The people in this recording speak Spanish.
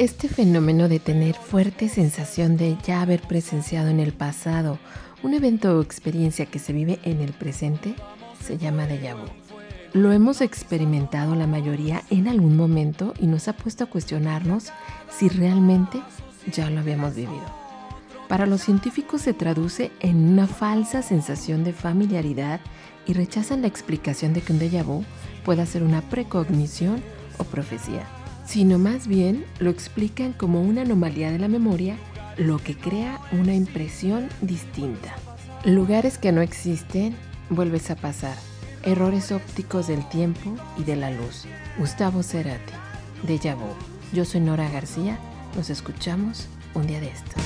Este fenómeno de tener fuerte sensación de ya haber presenciado en el pasado un evento o experiencia que se vive en el presente se llama déjà vu. Lo hemos experimentado la mayoría en algún momento y nos ha puesto a cuestionarnos si realmente ya lo habíamos vivido. Para los científicos se traduce en una falsa sensación de familiaridad y rechazan la explicación de que un déjà vu pueda ser una precognición o profecía, sino más bien lo explican como una anomalía de la memoria, lo que crea una impresión distinta. Lugares que no existen, vuelves a pasar. Errores ópticos del tiempo y de la luz. Gustavo Cerati, Déjà vu. Yo soy Nora García, nos escuchamos un día de estos.